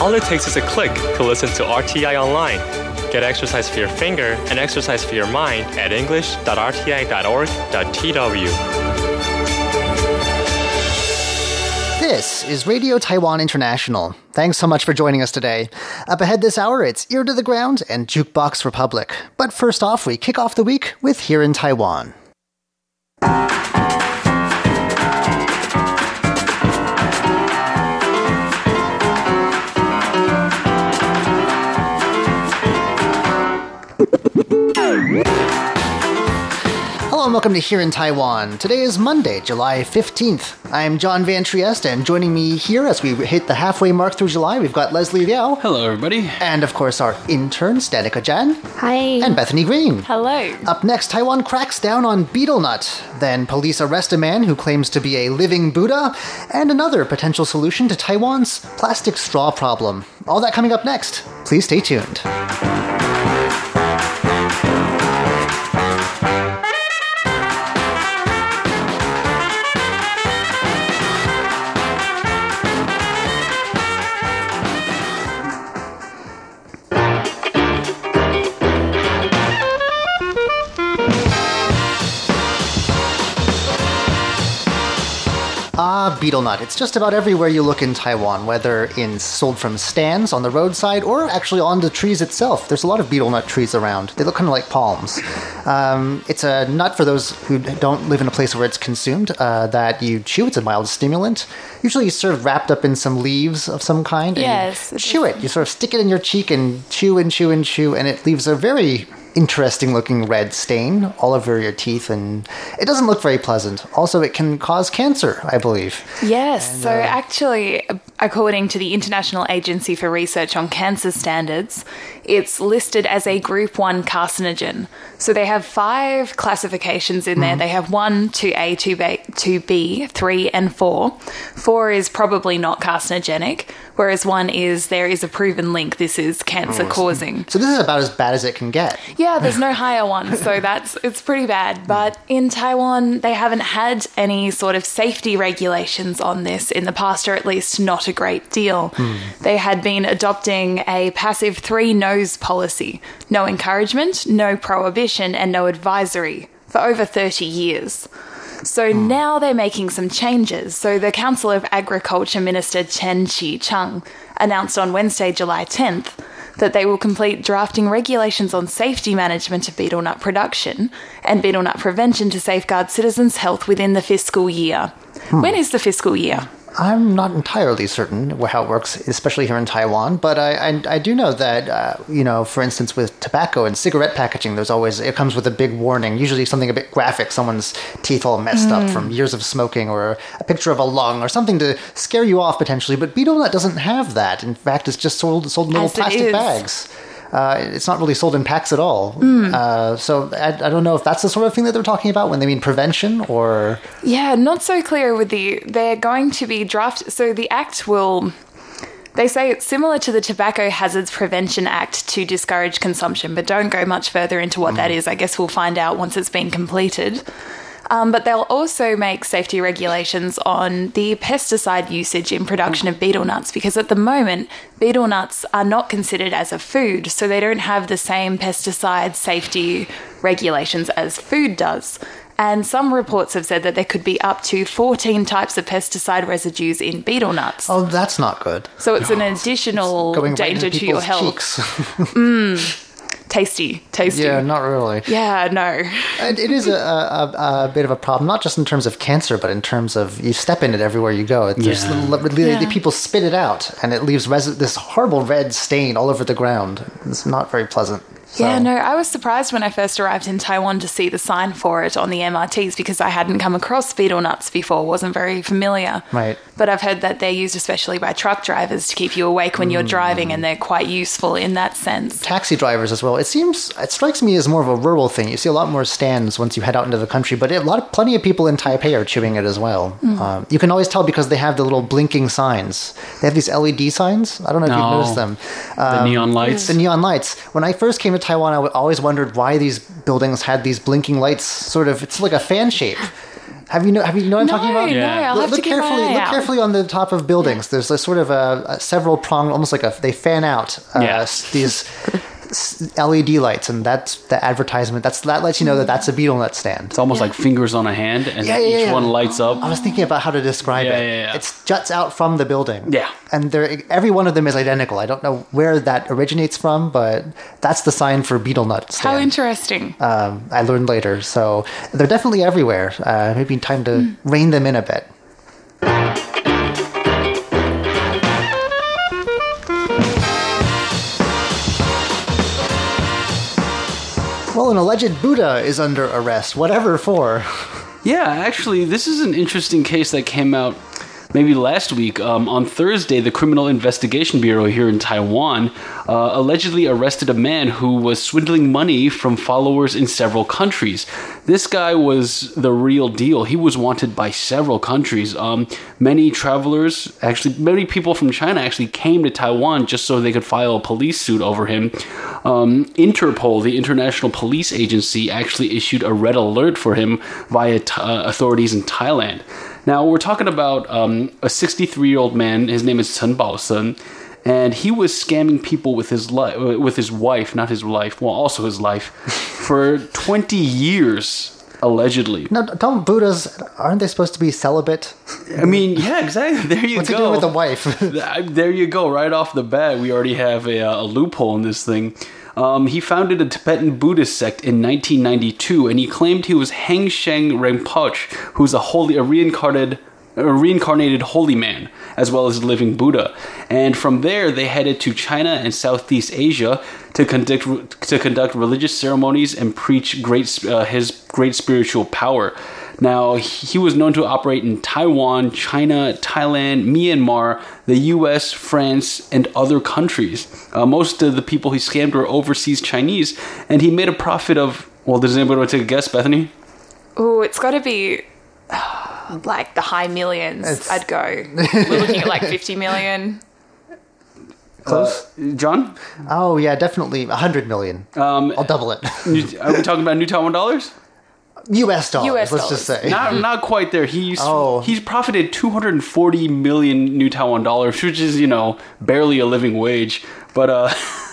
All it takes is a click to listen to RTI online. Get exercise for your finger and exercise for your mind at english.rti.org.tw. This is Radio Taiwan International. Thanks so much for joining us today. Up ahead this hour, it's Ear to the Ground and Jukebox Republic. But first off, we kick off the week with Here in Taiwan. Hello and welcome to Here in Taiwan. Today is Monday, July 15th. I'm John Van Trieste, and joining me here as we hit the halfway mark through July, we've got Leslie Liao. Hello, everybody. And of course, our intern, Danica Chen. Hi. And Bethany Green. Hello. Up next, Taiwan cracks down on betel nut. Then police arrest a man who claims to be a living Buddha. And another potential solution to Taiwan's plastic straw problem. All that coming up next. Please stay tuned. Ah, betel nut. It's just about everywhere you look in Taiwan, whether in sold from stands on the roadside or actually on the trees itself. There's a lot of betel nut trees around. They look kind of like palms. Um, it's a nut for those who don't live in a place where it's consumed uh, that you chew. It's a mild stimulant. Usually served wrapped up in some leaves of some kind. and Yes, you chew it. You sort of stick it in your cheek and chew and chew and chew, and it leaves a very interesting looking red stain all over your teeth and it doesn't look very pleasant also it can cause cancer i believe Yes. so, uh, actually, according to the International Agency for Research on Cancer Standards, it's listed as a Group 1 carcinogen. So, they have five classifications in there. Mm-hmm. They have 1, 2A, 2B, 2B, 3, and 4. 4 is probably not carcinogenic, whereas 1 is there is a proven link this is cancer oh, causing. So this is about as bad as it can get. Yeah, there's no higher one, so that's it's pretty bad. But in Taiwan, they haven't had any sort of safety regulations on this in the past, or at least not a great deal. They had been adopting a passive three no's policy: no encouragement, no prohibition, and no advisory for over 30 years. So hmm. now they're making some changes. So the Council of Agriculture Minister Chen Chi-chung announced on Wednesday, July 10th, that they will complete drafting regulations on safety management of betel nut production and betel nut prevention to safeguard citizens' health within the fiscal year. Hmm. When is the fiscal year? I'm not entirely certain how it works, especially here in Taiwan, but I, I, I do know that, uh, you know, for instance, with tobacco and cigarette packaging, there's always, it comes with a big warning, usually something a bit graphic, someone's teeth all messed up from years of smoking, or a picture of a lung, or something to scare you off potentially, but betel nut doesn't have that. In fact, it's just sold, sold in little As plastic bags. Uh, it's not really sold in packs at all. Hmm. Uh, so I, I don't know if that's the sort of thing that they're talking about when they mean prevention or. Yeah, not so clear with the. They're going to be draft. So the act will. They say it's similar to the Tobacco Hazards Prevention Act to discourage consumption, but don't go much further into what that is. I guess we'll find out once it's been completed. Um, but they'll also make safety regulations on the pesticide usage in production of betel nuts because at the moment, betel nuts are not considered as a food, so they don't have the same pesticide safety regulations as food does. And some reports have said that there could be up to 14 types of pesticide residues in betel nuts. Oh, that's not good. So it's an additional Going danger to your health. cheeks. Tasty, tasty. yeah, not really. Yeah, no. And it is a, a, a bit of a problem, not just in terms of cancer, but in terms of you step in it everywhere you go. There's Yeah. little- little- Yeah. people spit it out, and it leaves res- this horrible red stain all over the ground. It's not very pleasant. So- Yeah, no, I was surprised when I first arrived in Taiwan to see the sign for it on the MRTs because I hadn't come across betel nuts before, wasn't very familiar. Right. But I've heard that they're used especially by truck drivers to keep you awake when you're driving and they're quite useful in that sense. taxi drivers as well. It seems it strikes me as more of a rural thing. You see a lot more stands once you head out into the country, but a lot of plenty of people in Taipei are chewing it as well. Hmm. Um, you can always tell because they have the little blinking signs. They have these LED signs. I don't know if you've noticed them. the neon lights. The neon lights. When I first came to Taiwan, I always wondered why these buildings had these blinking lights. Sort of, it's like a fan shape. Have you know? Have you know what I'm No, talking about? no, Yeah. I'll Look, have look to keep my carefully. eye Look out. carefully on the top of buildings. There's a sort of a, a several pronged, almost like a they fan out uh, Yeah. these s- LED lights, and that's the advertisement. That's that lets you know that that's a betel nut stand. It's almost like fingers on a hand, and Yeah, yeah, each yeah. one lights up. I was thinking about how to describe Yeah, it. yeah, yeah. It juts out from the building. Yeah. and they're every one of them is identical. I don't know where that originates from, but that's the sign for betel nut stand. How interesting. um, I learned later. So they're definitely everywhere. Uh, maybe time to Hmm. rein them in a bit. An alleged Buddha is under arrest, whatever for. Yeah, actually, this is an interesting case that came out maybe last week. Um, on Thursday, the Criminal Investigation Bureau here in Taiwan uh, allegedly arrested a man who was swindling money from followers in several countries. This guy was the real deal. He was wanted by several countries. Um, many travelers, actually, many people from China actually came to Taiwan just so they could file a police suit over him. Um, Interpol, the international police agency, actually issued a red alert for him via t- uh, authorities in Thailand. Now, we're talking about um, a 63 year old man. His name is Chen Baosen. And he was scamming people with his li- with his wife, not his life, well, also his life, for 20 years, allegedly. No, don't Buddhas aren't they supposed to be celibate? I mean, yeah, exactly. There you go. What's go. he doing with the wife? There you go. Right off the bat, we already have a, uh, a loophole in this thing. Um, he founded a Tibetan Buddhist sect in 1992, and he claimed he was Heng Sheng Rinpoche, who's a holy, a reincarnated, a reincarnated holy man, as well as a living Buddha. And from there, they headed to China and Southeast Asia to conduct to conduct religious ceremonies and preach great uh, his great spiritual power. Now, he was known to operate in Taiwan, China, Thailand, Myanmar, the US, France, and other countries. Uh, most of the people he scammed were overseas Chinese, and he made a profit of, well, does anybody want to take a guess, Bethany? Oh, it's got to be like the high millions. It's- I'd go. We're looking at like 50 million. Close. John? oh yeah, definitely a hundred million. Um, I'll double it. Are we talking about New Taiwan dollars? U.S. dollars. US let's just say. Not, not quite there. He's Oh. he's profited 240 million New Taiwan dollars, which is you know barely a living wage, but uh,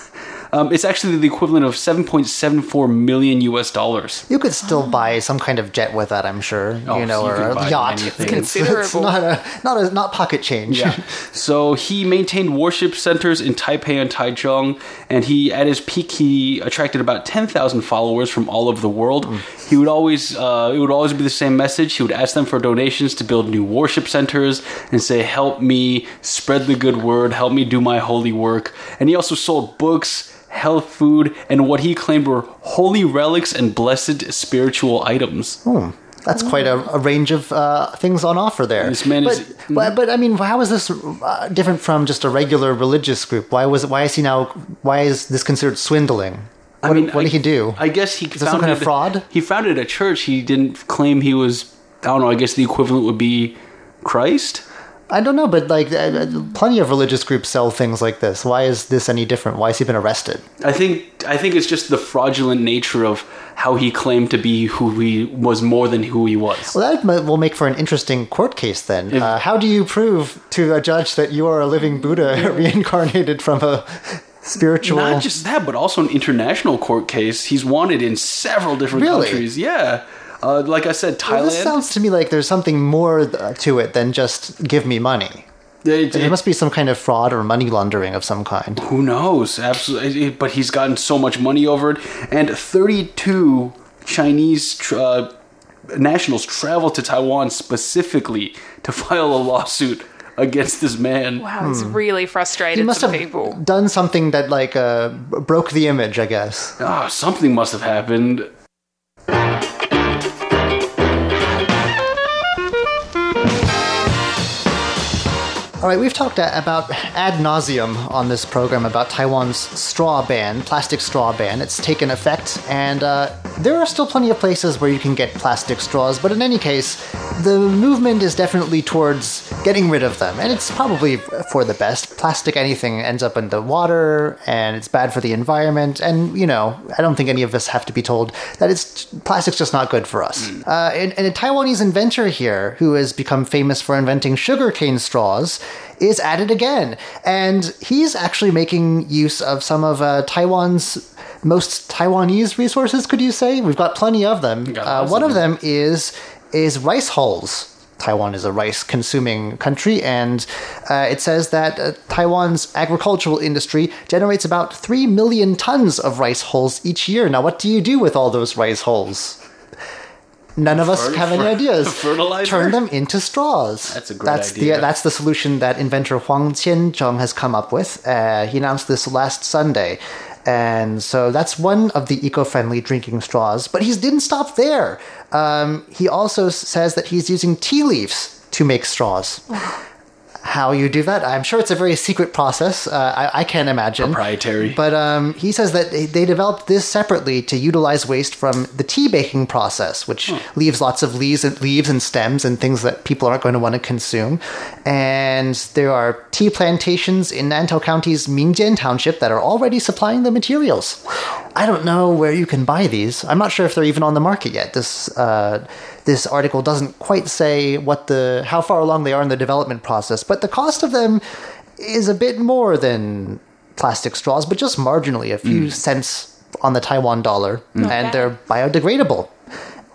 um, it's actually the equivalent of 7.74 million U.S. dollars. You could still buy some kind of jet with that, I'm sure. Oh, you know, you or a yacht. anything. It's, it's not a not a not pocket change. Yeah. so he maintained worship centers in Taipei and Taichung, and he at his peak he attracted about ten thousand followers from all over the world. He would always uh, it would always be the same message. He would ask them for donations to build new worship centers and say, "Help me spread the good word. Help me do my holy work." And he also sold books. Health food and what he claimed were holy relics and blessed spiritual items. That's quite a, a range of uh, things on offer there. This man but, is- but, but I mean, how is this uh, different from just a regular religious group? Why was? Why is he now? Why is this considered swindling? What, I mean, what did he do? I guess he there some kind of fraud? He founded a church. He didn't claim he was. I don't know. I guess the equivalent would be Christ. I don't know, but like, plenty of religious groups sell things like this. Why is this any different? Why has he been arrested? I think. I think it's just the fraudulent nature of how he claimed to be who he was more than who he was. Well, that will make for an interesting court case then. If- uh, how do you prove to a judge that you are a living Buddha reincarnated from a spiritual? Not just that, but also an international court case. He's wanted in several different Really? countries. Yeah. Uh, like I said, Thailand. Well, this sounds to me like there's something more to it than just give me money. It- There it- must be some kind of fraud or money laundering of some kind. Who knows? Absolutely. But he's gotten so much money over it. And 32 Chinese tr- uh, nationals traveled to Taiwan specifically to file a lawsuit against this man. Wow, it's really He frustrated must some have people. done something that like uh, broke the image, I guess. Ah, something must have happened. All right, we've talked uh, about ad nauseum on this program about Taiwan's straw ban, plastic straw ban. It's taken effect, and uh, there are still plenty of places where you can get plastic straws, but in any case, the movement is definitely towards getting rid of them, and it's probably for the best. Plastic anything ends up in the water, and it's bad for the environment, and you know, I don't think any of us have to be told that it's plastic's just not good for us. Uh, and, and a Taiwanese inventor here, who has become famous for inventing sugarcane straws, is at it again. And he's actually making use of some of uh, Taiwan's most Taiwanese resources, could you say? We've got plenty of them. Uh, one of them is is rice hulls. Taiwan is a rice consuming country, and uh, it says that uh, Taiwan's agricultural industry generates about 3 million tons of rice hulls each year. Now, what do you do with all those rice hulls? None of us Fer- have any fer- ideas. fertilizer? Turn them into straws. That's a great that's idea. The, that's the solution that inventor Huang Qianzheng has come up with. Uh, he announced this last Sunday. And so that's one of the eco-friendly drinking straws. But he didn't stop there. Um, he also says that he's using tea leaves to make straws. How you do that? I'm sure it's a very secret process. Uh, I, I can't imagine. Proprietary. But um, he says that they, they developed this separately to utilize waste from the tea baking process, which leaves lots of leaves and leaves and stems and things that people aren't going to want to consume. And there are tea plantations in Nantou County's Mingjian Township that are already supplying the materials. I don't know where you can buy these. I'm not sure if they're even on the market yet. This uh, this article doesn't quite say what the how far along they are in the development process, but the cost of them is a bit more than plastic straws, but just marginally, a few cents on the Taiwan dollar, and bad. they're biodegradable.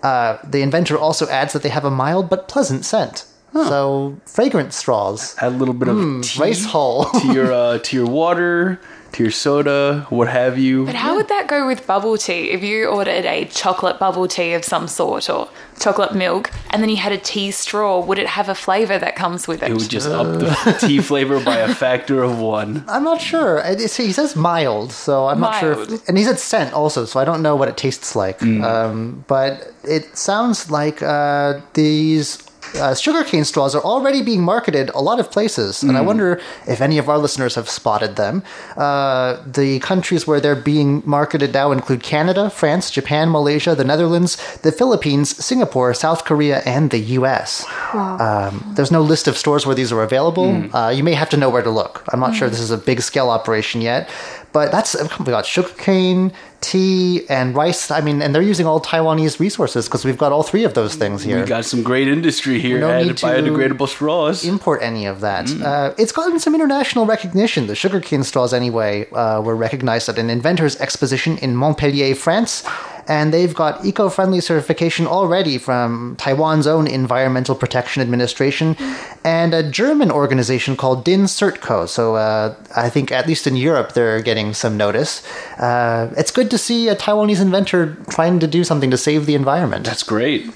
Uh, the inventor also adds that they have a mild but pleasant scent. So fragrant straws, Add a little bit of tea Hmm, rice hull. to your uh, to your water, to your soda, what have you. But how would that go with bubble tea? If you ordered a chocolate bubble tea of some sort or chocolate milk, and then you had a tea straw, would it have a flavour that comes with it? It would just up the tea flavor by a factor of one. I'm not sure. It- it's- he says mild, so I'm not sure. If, and he said scent also, so I don't know what it tastes like. Um, but it sounds like uh, these uh, sugarcane straws are already being marketed a lot of places, and I wonder if any of our listeners have spotted them. Uh, the countries where they're being marketed now include Canada, France, Japan, Malaysia, the Netherlands, the Philippines, Singapore, South Korea, and the U.S. Um, there's no list of stores where these are available. Uh, you may have to know where to look. I'm not sure this is a big scale operation yet, but that's we got sugarcane, tea, and rice. I mean, and they're using all Taiwanese resources because we've got all three of those things here. We've got some great industry here. No added need to biodegradable straws. import any of that. Uh, it's gotten some international recognition. The sugarcane straws, anyway, uh, were recognized at an inventors exposition in Montpellier, France. And they've got eco friendly certification already from Taiwan's own Environmental Protection Administration and a German organization called DIN CertCo. So uh, I think, at least in Europe, they're getting some notice. Uh, it's good to see a Taiwanese inventor trying to do something to save the environment. That's great.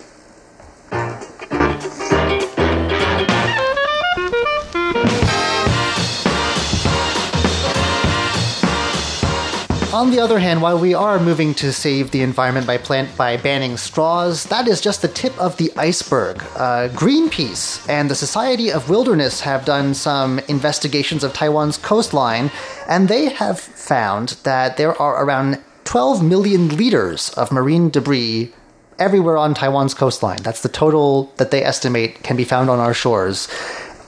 On the other hand, while we are moving to save the environment by plant by banning straws, that is just the tip of the iceberg. Uh, Greenpeace and the Society of Wilderness have done some investigations of Taiwan's coastline, and they have found that there are around 12 million liters of marine debris everywhere on Taiwan's coastline. That's the total that they estimate can be found on our shores.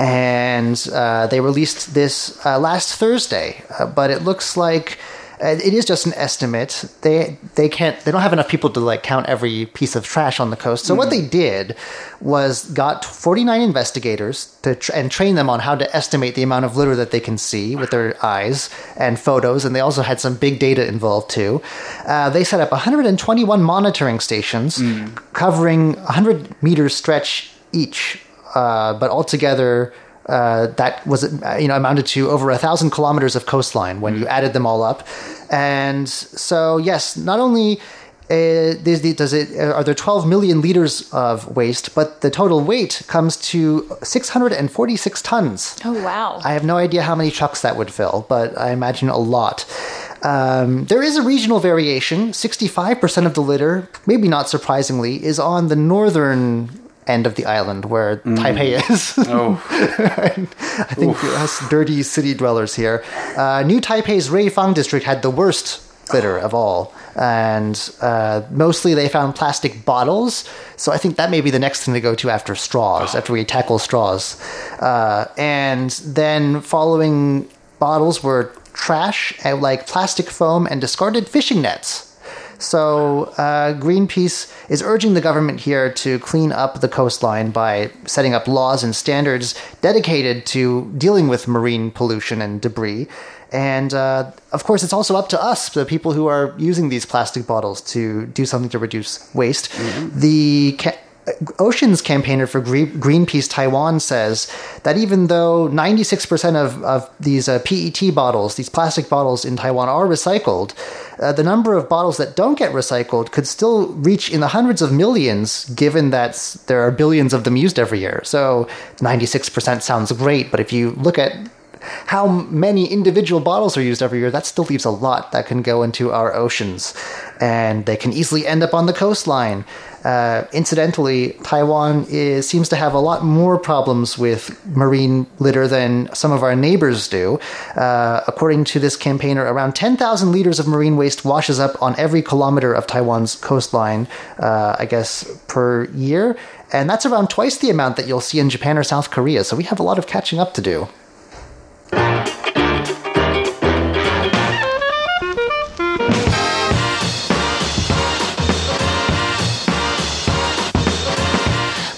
And uh, they released this uh, last Thursday, uh, but it looks like it is just an estimate. They they can't they don't have enough people to like count every piece of trash on the coast. So what they did was got 49 investigators to tr- and train them on how to estimate the amount of litter that they can see with their eyes and photos. And they also had some big data involved too. Uh, they set up 121 monitoring stations covering 100 meters stretch each, uh, but altogether. Uh, that was uh, you know amounted to over a thousand kilometers of coastline when you added them all up, and so yes, not only uh, does it- does it are there 12 million liters of waste, but the total weight comes to 646 tons. oh, wow. I have no idea how many trucks that would fill, but I imagine a lot. Um, there is a regional variation. 65% of the litter, maybe not surprisingly, is on the northern end of the island where Taipei is. Oh, I think us dirty city dwellers here. Uh, New Taipei's Ruifang district had the worst litter of all. And uh, mostly they found plastic bottles. So I think that may be the next thing to go to after straws, after we tackle straws. Uh, and then following bottles were trash, uh, like plastic foam and discarded fishing nets. So uh, Greenpeace is urging the government here to clean up the coastline by setting up laws and standards dedicated to dealing with marine pollution and debris. And uh, of course, it's also up to us, the people who are using these plastic bottles, to do something to reduce waste. The ca- Oceans campaigner for Greenpeace Taiwan says that even though 96% of, of these uh, PET bottles, these plastic bottles in Taiwan, are recycled, uh, the number of bottles that don't get recycled could still reach in the hundreds of millions, given that there are billions of them used every year. So 96% sounds great, but if you look at how many individual bottles are used every year, that still leaves a lot that can go into our oceans. And they can easily end up on the coastline. Uh, incidentally, Taiwan is, seems to have a lot more problems with marine litter than some of our neighbors do. Uh, according to this campaigner, around 10,000 liters of marine waste washes up on every kilometer of Taiwan's coastline, uh, I guess, per year. And that's around twice the amount that you'll see in Japan or South Korea. So we have a lot of catching up to do.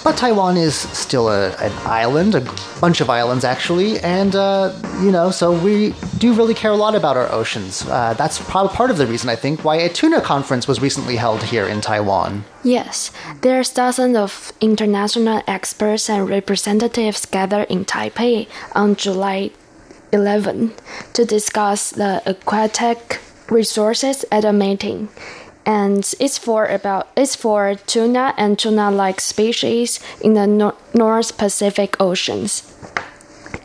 But Taiwan is still a, an island, a bunch of islands actually, and uh, you know, so we do really care a lot about our oceans. Uh, that's probably part of the reason I think why a tuna conference was recently held here in Taiwan. Yes, there's dozens of international experts and representatives gathered in Taipei on July 11 to discuss the aquatic resources at a meeting. And it's for about it's for tuna and tuna-like species in the Nor- North Pacific Oceans.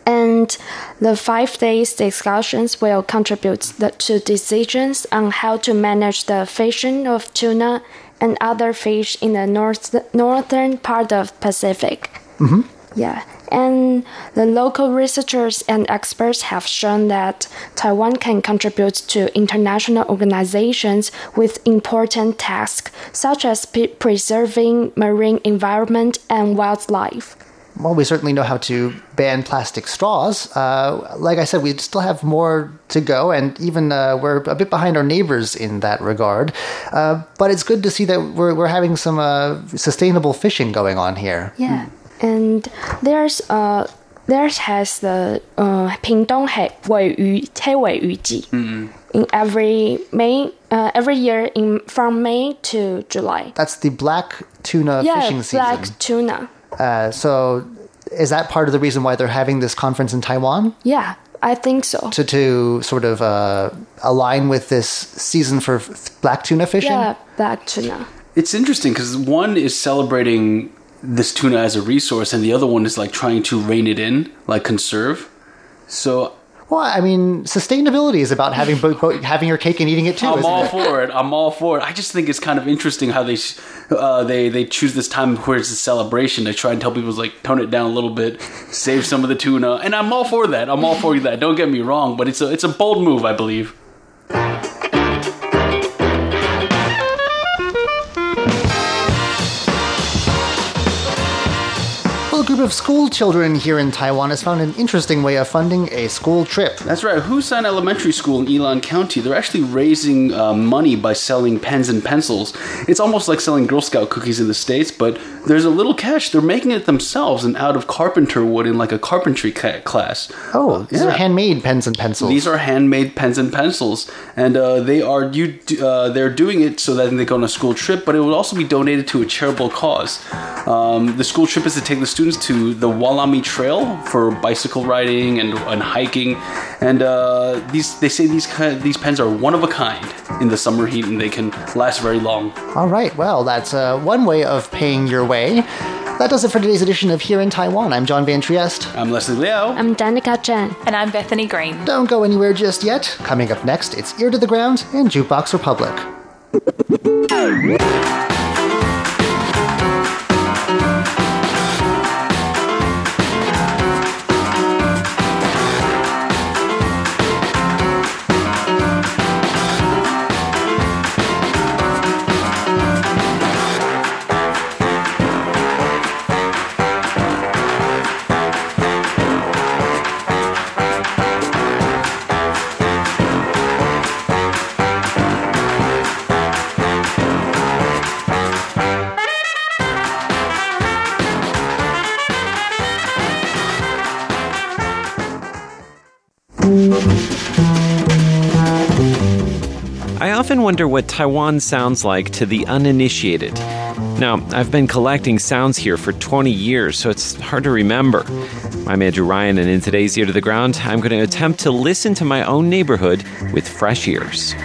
And the five days discussions will contribute the, to decisions on how to manage the fishing of tuna and other fish in the north, northern part of Pacific. Mm-hmm. Yeah, and the local researchers and experts have shown that Taiwan can contribute to international organizations with important tasks such as pre- preserving marine environment and wildlife. Well, we certainly know how to ban plastic straws. Uh, like I said, we still have more to go, and even uh, we're a bit behind our neighbors in that regard. Uh, but it's good to see that we're, we're having some uh, sustainable fishing going on here. Yeah, and there's uh, a theirs has the uh, Pingdong Wei Yu Ji mm-hmm. in every May uh, every year in from May to July. That's the black tuna yeah, fishing season. black tuna. Uh, so, is that part of the reason why they're having this conference in Taiwan? Yeah, I think so. To to sort of uh, align with this season for black tuna fishing. Yeah, black tuna. It's interesting because one is celebrating this tuna as a resource, and the other one is like trying to rein it in, like conserve. So Well, I mean, sustainability is about having bo- bo- having your cake and eating it too. I'm all it? for it. I'm all for it. I just think it's kind of interesting how they uh, they they choose this time where it's a celebration to try and tell people like tone it down a little bit, save some of the tuna, and I'm all for that. I'm all for that. Don't get me wrong, but it's a it's a bold move, I believe. Group of school children here in Taiwan has found an interesting way of funding a school trip. That's right. Husan Elementary School in Yilan County, they're actually raising uh, money by selling pens and pencils. It's almost like selling Girl Scout cookies in the States, but there's a little cash. They're making it themselves and out of carpenter wood in like a carpentry ca- class. Oh, these are handmade pens and pencils. These are handmade pens and pencils, and uh, they are you. Uh, they're doing it so that they go on a school trip, but it will also be donated to a charitable cause. Um, the school trip is to take the students to the Walami Trail for bicycle riding and, and hiking, and uh, these they say these kind of, these pens are one of a kind in the summer heat, and they can last very long. All right, well, that's uh, one way of paying your way. That does it for today's edition of Here in Taiwan. I'm John Van Trieste. I'm Leslie Liao. I'm Danica Chen. And I'm Bethany Green. Don't go anywhere just yet. Coming up next, it's Ear to the Ground and Jukebox Republic. wonder what Taiwan sounds like to the uninitiated. Now, I've been collecting sounds here for 20 years, so it's hard to remember. I'm Andrew Ryan, and in today's Ear to the Ground, I'm going to attempt to listen to my own neighborhood with fresh ears.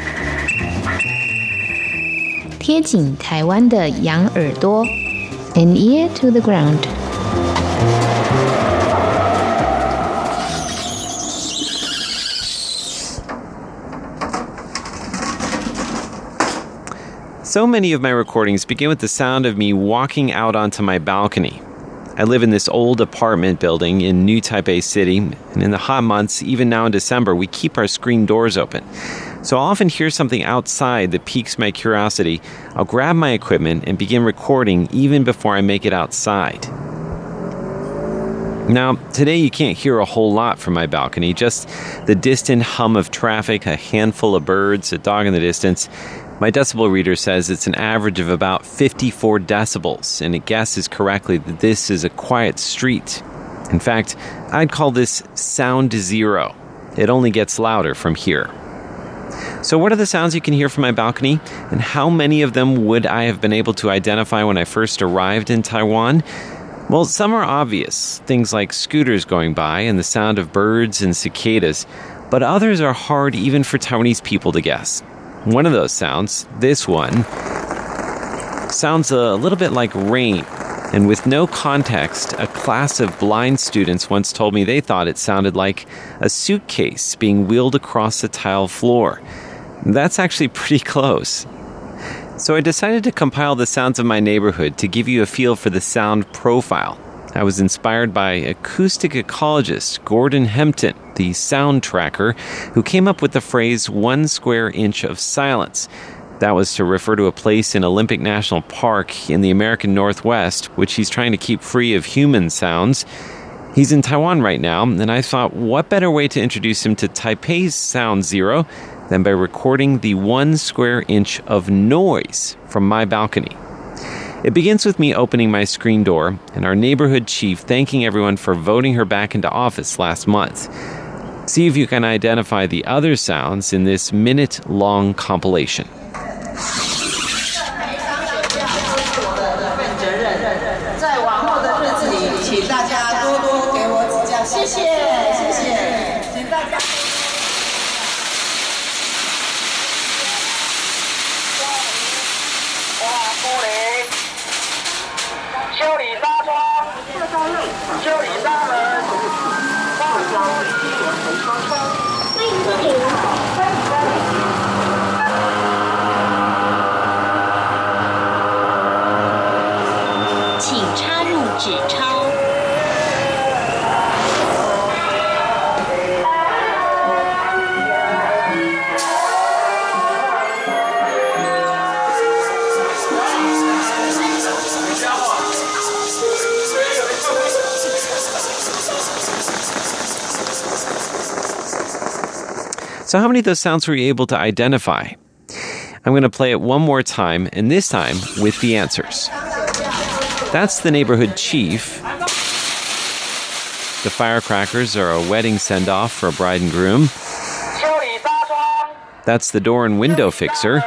贴紧台湾的羊耳朵，an ear to the ground。 So many of my recordings begin with the sound of me walking out onto my balcony. I live in this old apartment building in New Taipei City, and in the hot months, even now in December, we keep our screen doors open. So I'll often hear something outside that piques my curiosity. I'll grab my equipment and begin recording even before I make it outside. Now, today you can't hear a whole lot from my balcony, just the distant hum of traffic, a handful of birds, a dog in the distance, my decibel reader says it's an average of about 54 decibels, and it guesses correctly that this is a quiet street. In fact, I'd call this sound zero. It only gets louder from here. So, what are the sounds you can hear from my balcony, and how many of them would I have been able to identify when I first arrived in Taiwan? Well, some are obvious, things like scooters going by and the sound of birds and cicadas, but others are hard even for Taiwanese people to guess. One of those sounds, this one, sounds a little bit like rain. And with no context, a class of blind students once told me they thought it sounded like a suitcase being wheeled across the tile floor. That's actually pretty close. So I decided to compile the sounds of my neighborhood to give you a feel for the sound profile. I was inspired by acoustic ecologist Gordon Hempton, the sound tracker, who came up with the phrase one square inch of silence. That was to refer to a place in Olympic National Park in the American Northwest, which he's trying to keep free of human sounds. He's in Taiwan right now, and I thought, what better way to introduce him to Taipei's Sound Zero than by recording the one square inch of noise from my balcony? It begins with me opening my screen door and our neighborhood chief thanking everyone for voting her back into office last month. See if you can identify the other sounds in this minute long compilation. So, how many of those sounds were you able to identify? I'm going to play it one more time, and this time with the answers. That's the neighborhood chief. The firecrackers are a wedding send off for a bride and groom. That's the door and window fixer.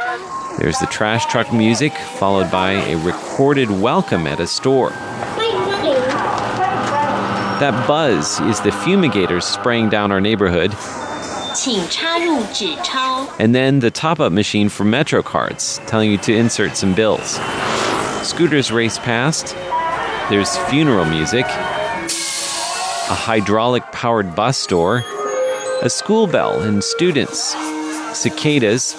There's the trash truck music, followed by a recorded welcome at a store. That buzz is the fumigators spraying down our neighborhood. And then the top up machine for Metro cards, telling you to insert some bills. Scooters race past. There's funeral music, a hydraulic powered bus door, a school bell and students, cicadas,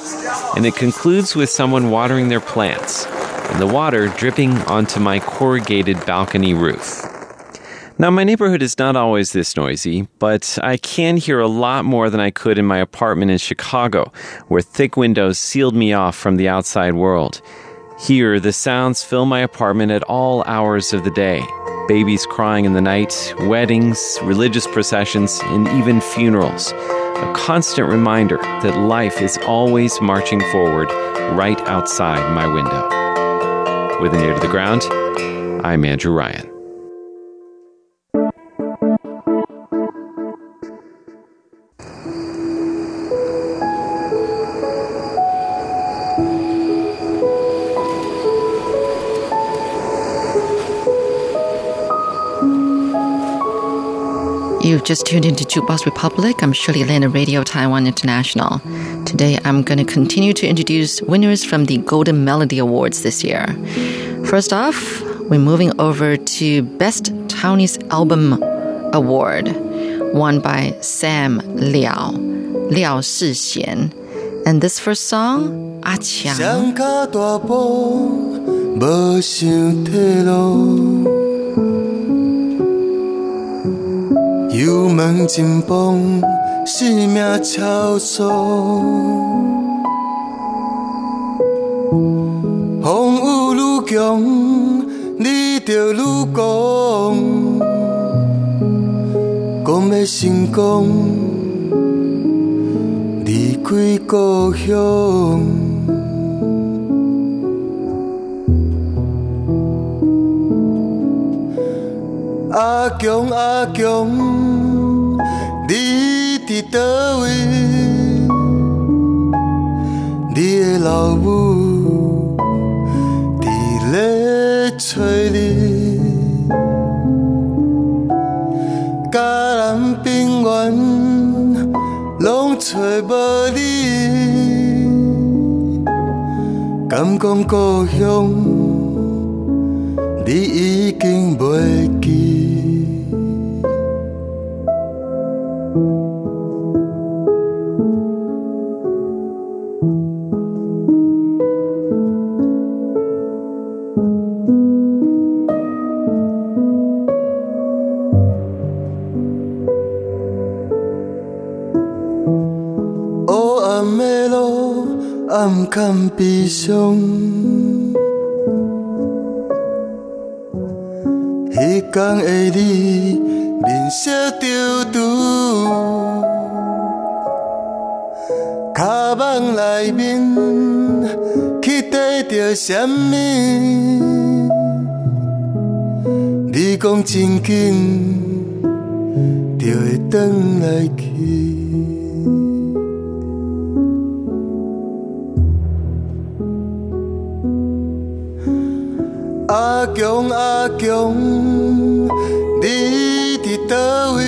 and it concludes with someone watering their plants and the water dripping onto my corrugated balcony roof. Now, my neighborhood is not always this noisy, but I can hear a lot more than I could in my apartment in Chicago, where thick windows sealed me off from the outside world. Here, the sounds fill my apartment at all hours of the day babies crying in the night, weddings, religious processions, and even funerals. A constant reminder that life is always marching forward right outside my window. With an ear to the ground, I'm Andrew Ryan. Just tuned into Jukebox Republic. I'm Shirley Lin of Radio Taiwan International. Today, I'm going to continue to introduce winners from the Golden Melody Awards this year. First off, we're moving over to Best Taiwanese Album Award, won by Sam Liao, Liao Shixian. And this first song, 阿强。双脚大步，无想退路，油门真崩，生命超速，风雨愈强，你就愈讲，讲要成功。离开故乡，阿强阿强，倒位？你的老母伫咧找你，家人平原拢找无你，敢讲故乡你已经袂记？暗藏悲伤。迄天的你，面色丢丢，卡网内面期待着什么？你讲真紧，就会转来强阿强，你伫倒位？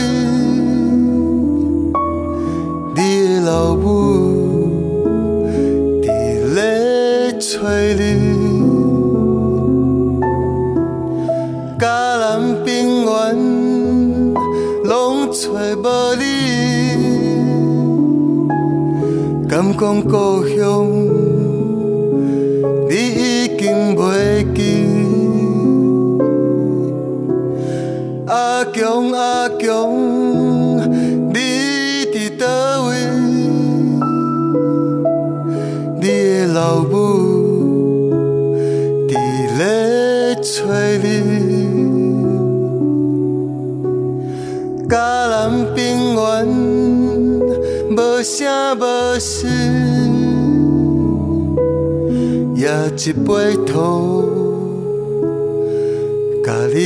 你的老母伫咧找你，家人平原拢找无你，敢讲故乡强阿强，你伫倒位？你的老母伫咧找你，家人平原无声无息，也一杯土，甲你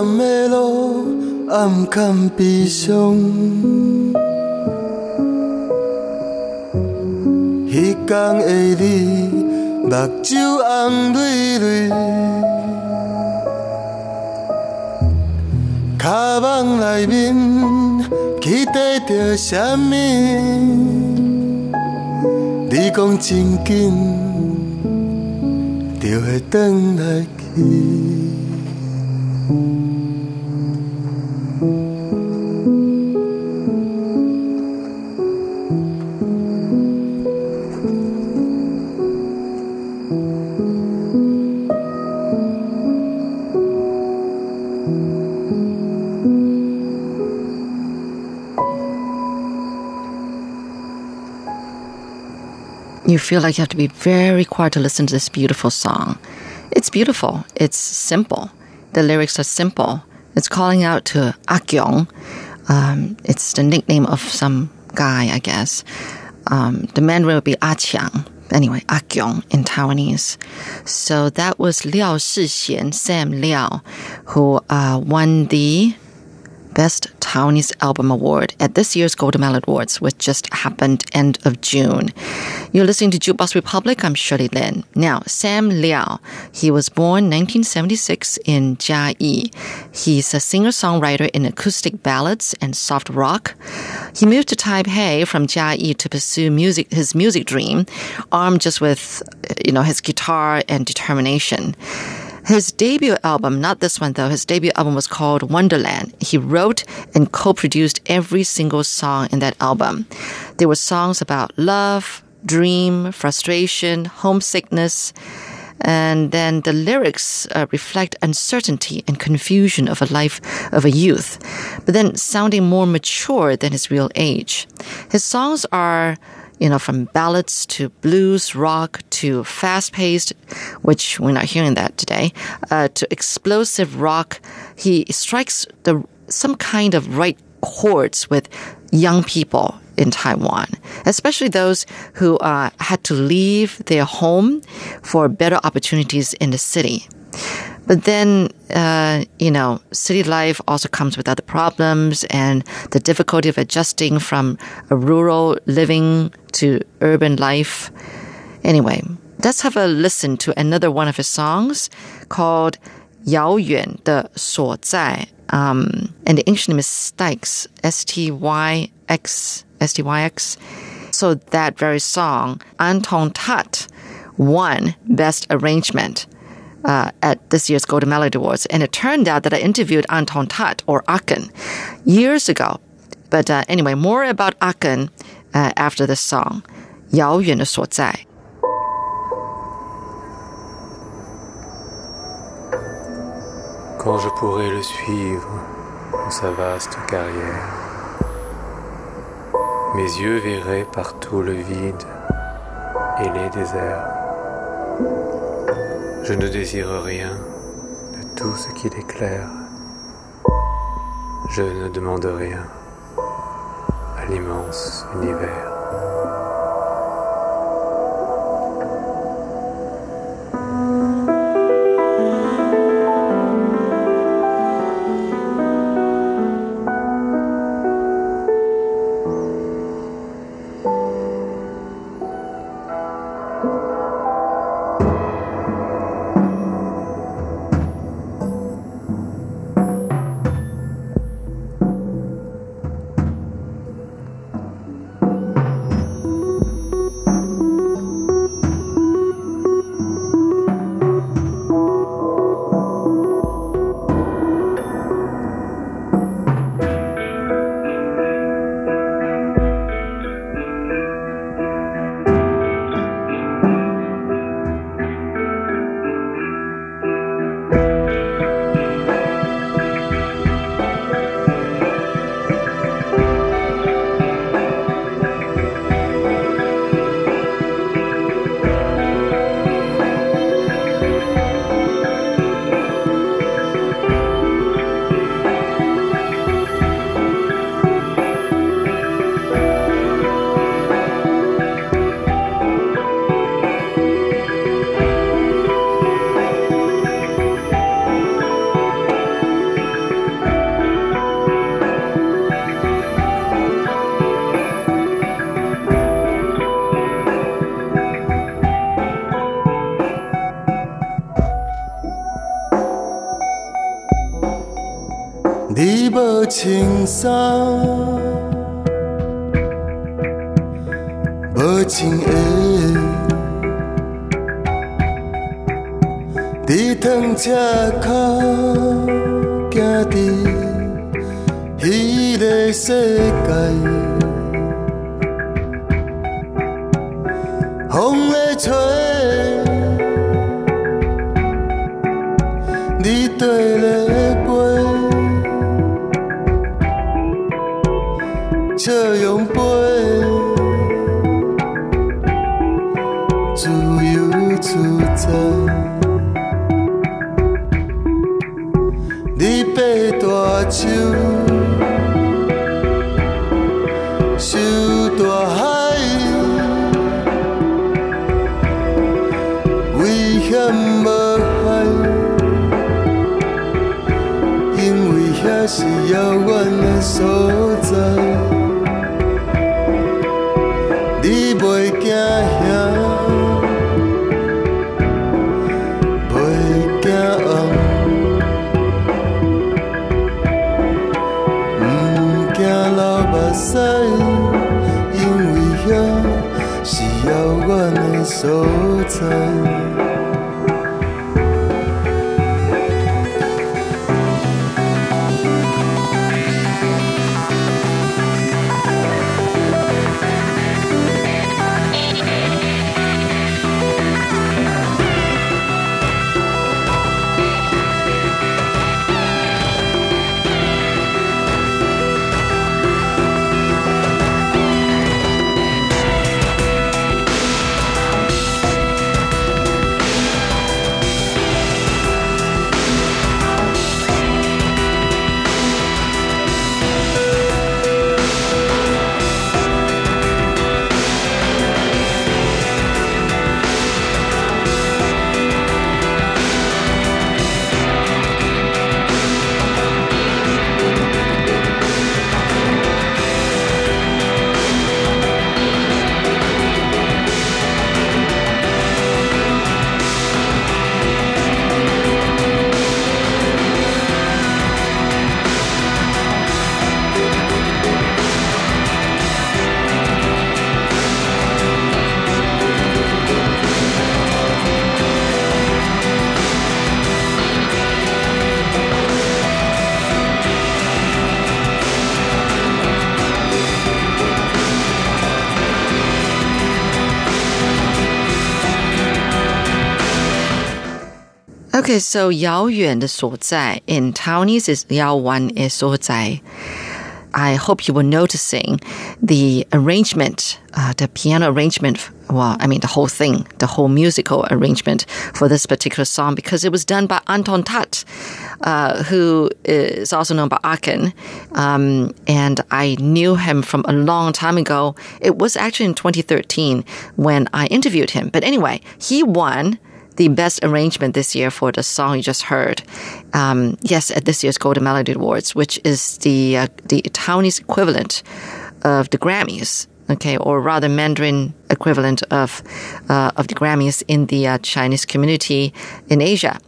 暗的路，暗藏悲伤。迄天的你，目睭红蕊蕊，卡网内面期待着什么？你讲真紧，就会转来去。Feel like you have to be very quiet to listen to this beautiful song. It's beautiful. It's simple. The lyrics are simple. It's calling out to Akyong. Um, it's the nickname of some guy, I guess. Um, the man will be Ah Qiang. Anyway, Akyong in Taiwanese. So that was Liao Shixian, Sam Liao, who uh, won the Best Taiwanese Album Award at this year's Golden Melody Awards, which just happened end of June. You're listening to Jukebox Republic. I'm Shirley Lin. Now, Sam Liao, he was born 1976 in Jiayi. He's a singer-songwriter in acoustic ballads and soft rock. He moved to Taipei from Jiayi to pursue music, his music dream, armed just with, you know, his guitar and determination. His debut album, not this one though, his debut album was called Wonderland. He wrote and co-produced every single song in that album. There were songs about love, dream, frustration, homesickness, and then the lyrics uh, reflect uncertainty and confusion of a life of a youth, but then sounding more mature than his real age. His songs are you know, from ballads to blues, rock to fast paced, which we're not hearing that today, uh, to explosive rock. He strikes the, some kind of right chords with young people in Taiwan, especially those who uh, had to leave their home for better opportunities in the city. But then, uh, you know, city life also comes with other problems and the difficulty of adjusting from a rural living to urban life. Anyway, let's have a listen to another one of his songs called Yao Yuan the So Zai. Um, and the ancient name is Styx, S T Y X, S T Y X. So that very song, Anton Tat, won Best Arrangement uh, at this year's Golden Melody Awards. And it turned out that I interviewed Anton Tat, or Aken, years ago. But uh, anyway, more about Aken uh, after this song, 遥远的所在. Quand je pourrai le suivre dans sa vaste carrière, mes yeux verraient partout le vide et les déserts. Je ne désire rien de tout ce qui éclaire. Je ne demande rien à l'immense univers. 青衫，无情的，伫汤车口行伫迄个世界，那是遥远的所在。Okay, so 遥远的所在 in Taiwanese is 遥远的所在. I hope you were noticing the arrangement, uh, the piano arrangement. Well, I mean the whole thing, the whole musical arrangement for this particular song because it was done by Anton Tat, uh, who is also known by Aken. Um, and I knew him from a long time ago. It was actually in 2013 when I interviewed him. But anyway, he won the best arrangement this year for the song you just heard. Um, yes, at this year's Golden Melody Awards, which is the uh, the Taiwanese equivalent of the Grammys. Okay, or rather Mandarin equivalent of uh, of the Grammys in the uh, Chinese community in Asia.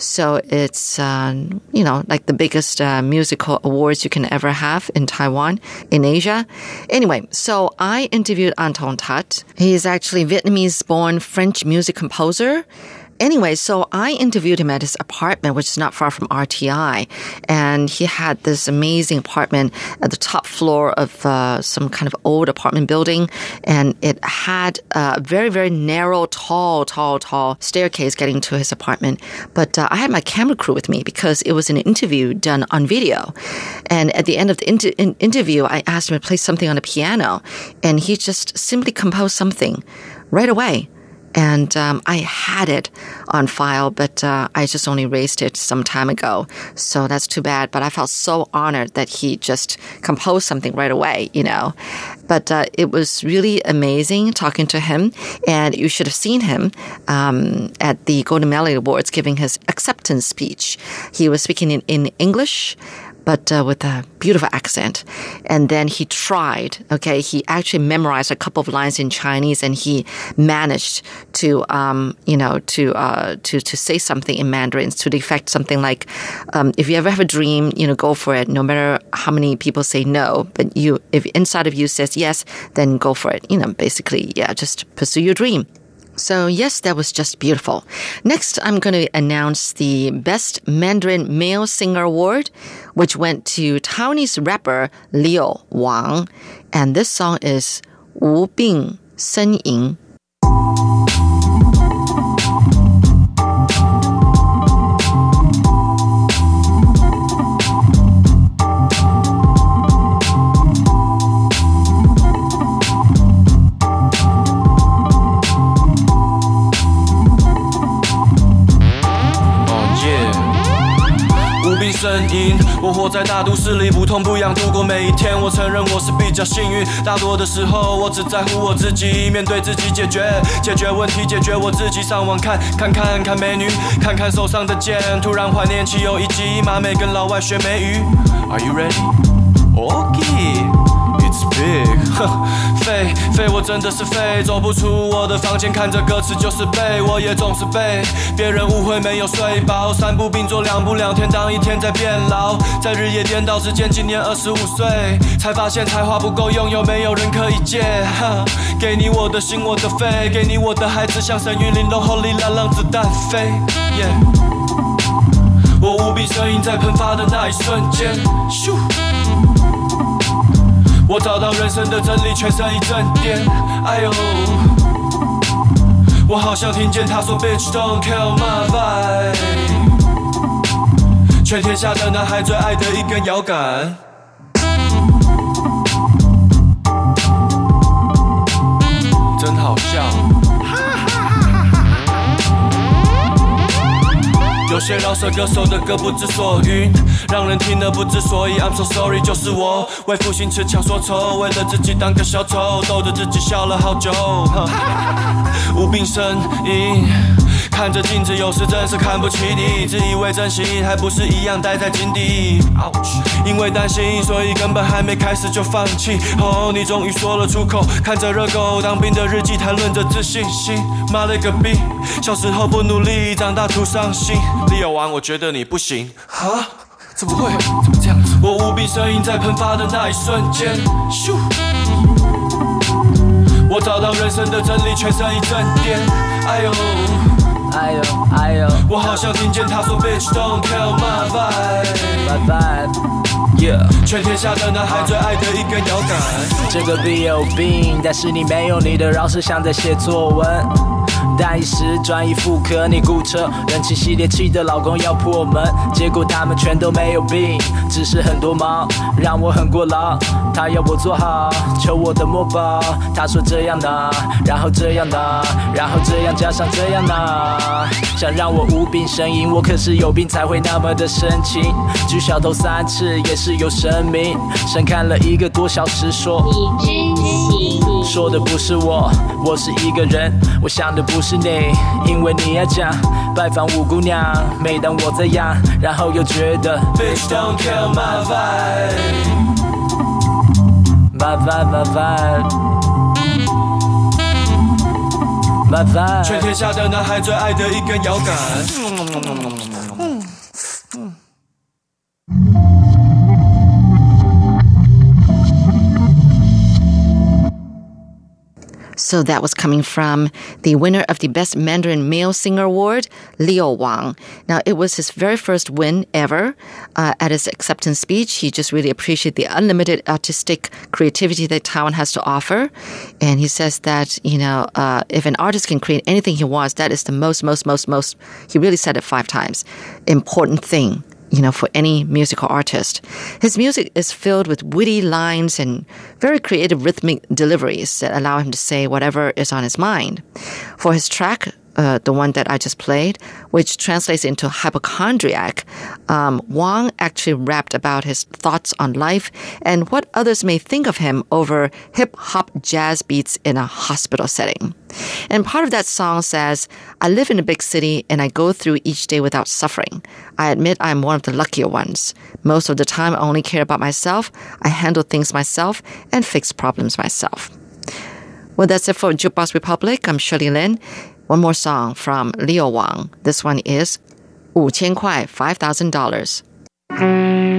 So it's uh, you know like the biggest uh, musical awards you can ever have in Taiwan in Asia. Anyway, so I interviewed Anton Tat. He is actually Vietnamese-born French music composer. Anyway, so I interviewed him at his apartment, which is not far from RTI, and he had this amazing apartment at the top floor of uh, some kind of old apartment building, and it had a very, very narrow, tall, tall, tall staircase getting to his apartment. But uh, I had my camera crew with me because it was an interview done on video, and at the end of the in- interview, I asked him to play something on the piano, and he just simply composed something right away and um, I had it on file, but uh, I just only erased it some time ago. So that's too bad. But I felt so honored that he just composed something right away, you know. But uh, it was really amazing talking to him, and you should have seen him um, at the Golden Melody Awards giving his acceptance speech. He was speaking in, in English but uh, with a beautiful accent. And then he tried, okay, he actually memorized a couple of lines in Chinese and he managed to, um, you know, to, uh, to, to say something in Mandarin to the effect something like, um, if you ever have a dream, you know, go for it, no matter how many people say no, but you, if inside of you says yes, then go for it. You know, basically, yeah, just pursue your dream. So, yes, that was just beautiful. Next, I'm going to announce the Best Mandarin Male Singer Award, which went to Taiwanese rapper Leo Wang. And this song is Wu Bing Sen Ying. 声音。我活在大都市里，不痛不痒度过每一天。我承认我是比较幸运，大多的时候我只在乎我自己，面对自己解决，解决问题，解决我自己。上网看看看看美女，看看手上的剑，突然怀念起有一集马美跟老外学美语。Are you ready? Okay. Big，哼，废废，我真的是废，走不出我的房间，看着歌词就是背，我也总是被别人误会没有睡饱，三步并作两步两天，当一天在变老，在日夜颠倒之间，今年二十五岁，才发现才华不够用，又没有人可以借？哈，给你我的心，我的肺，给你我的孩子，像神韵玲珑后里让让子弹飞。我无比声音在喷发的那一瞬间，咻。我找到人生的真理，全身一阵颠。哎呦，我好像听见他说，Bitch don't kill my vibe。全天下的男孩最爱的一根摇杆，真好笑。有些饶舌歌手的歌不知所云，让人听得不知所以。I'm so sorry，就是我为赋新词强说愁，为了自己当个小丑，逗着自己笑了好久。无病呻吟，看着镜子有时真是看不起你，自以为真心还不是一样待在井底。因为担心，所以根本还没开始就放弃。哦，你终于说了出口，看着热狗当兵的日记，谈论着自信心。妈了个逼，小时候不努力，长大徒伤心。利友王，我觉得你不行。啊？怎么会？怎么这样子？我无比声音在喷发的那一瞬间，咻！我找到人生的真理，全身一阵颠。哎呦，哎呦，哎呦！我好像听见他说，Bitch don't tell my vibe，my vibe，yeah。全天下的男孩最爱的一根摇杆。这个 B 有病，但是你没有你的饶舌像在写作文。但一时转移妇科，你顾车，人气系列气的老公要破门，结果他们全都没有病，只是很多忙，让我很过劳。他要我做好，求我的墨宝。他说这样的，然后这样的，然后这样加上这样的，想让我无病呻吟，我可是有病才会那么的深情。举小头三次也是有神明，神看了一个多小时说，你真行，说的不是我，我是一个人，我想的。不是你，因为你要讲拜访五姑娘。每当我这样，然后又觉得 Bitch don't kill my vibe，my vibe，my vibe，my vibe。全天下的男孩最爱的一根摇杆。So that was coming from the winner of the Best Mandarin Male Singer Award, Leo Wang. Now, it was his very first win ever. Uh, at his acceptance speech, he just really appreciated the unlimited artistic creativity that Taiwan has to offer. And he says that, you know, uh, if an artist can create anything he wants, that is the most, most, most, most, he really said it five times, important thing you know, for any musical artist. His music is filled with witty lines and very creative rhythmic deliveries that allow him to say whatever is on his mind. For his track, uh, the one that I just played, which translates into hypochondriac, um, Wang actually rapped about his thoughts on life and what others may think of him over hip hop jazz beats in a hospital setting. And part of that song says, I live in a big city and I go through each day without suffering. I admit I'm one of the luckier ones. Most of the time, I only care about myself. I handle things myself and fix problems myself. Well, that's it for Jukebox Republic. I'm Shirley Lin. One more song from Leo Wang. This one is 五千块, $5,000.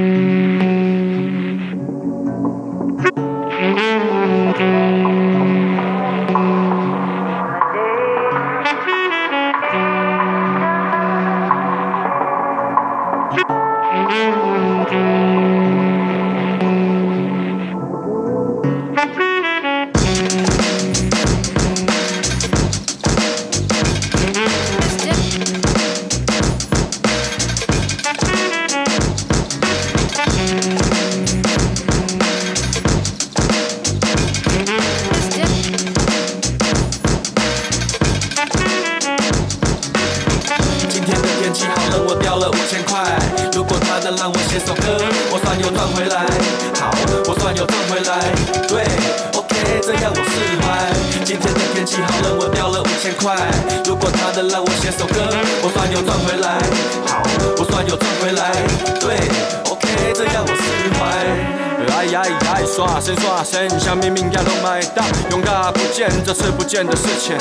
这次不见的事情，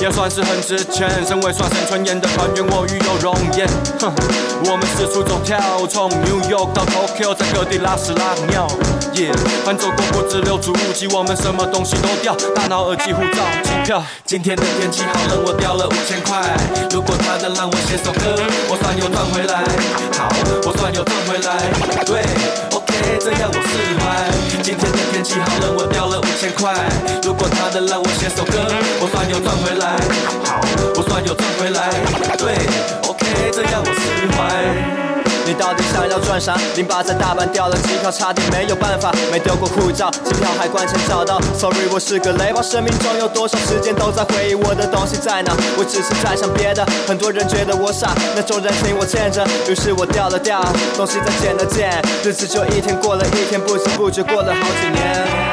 也算是很值钱。身为算神纯演的团员，我欲有容颜。哼，我们四处走跳，从 New York 到 Tokyo，在各地拉屎拉尿。耶，翻走过不止六组五级，我们什么东西都掉，大脑、耳机、护照、机票。今天的天气好冷，我掉了五千块。如果他能让我写首歌，我算有赚回来。好，我算有赚回来。对这样我释怀。今天的天气好冷，我掉了五千块。如果他能让我写首歌，我算有赚回来。好，我算有赚回来。对，OK，这样我释怀。你到底想要赚啥？零八在大阪掉了机票，差点没有办法。没丢过护照，机票海关前找到。Sorry，我是个雷包。生命中有多少时间都在回忆我的东西在哪？我只是在想别的。很多人觉得我傻，那种人情我欠着。于是我掉了掉，东西再捡了捡，日子就一天过了一天，不知不觉过了好几年。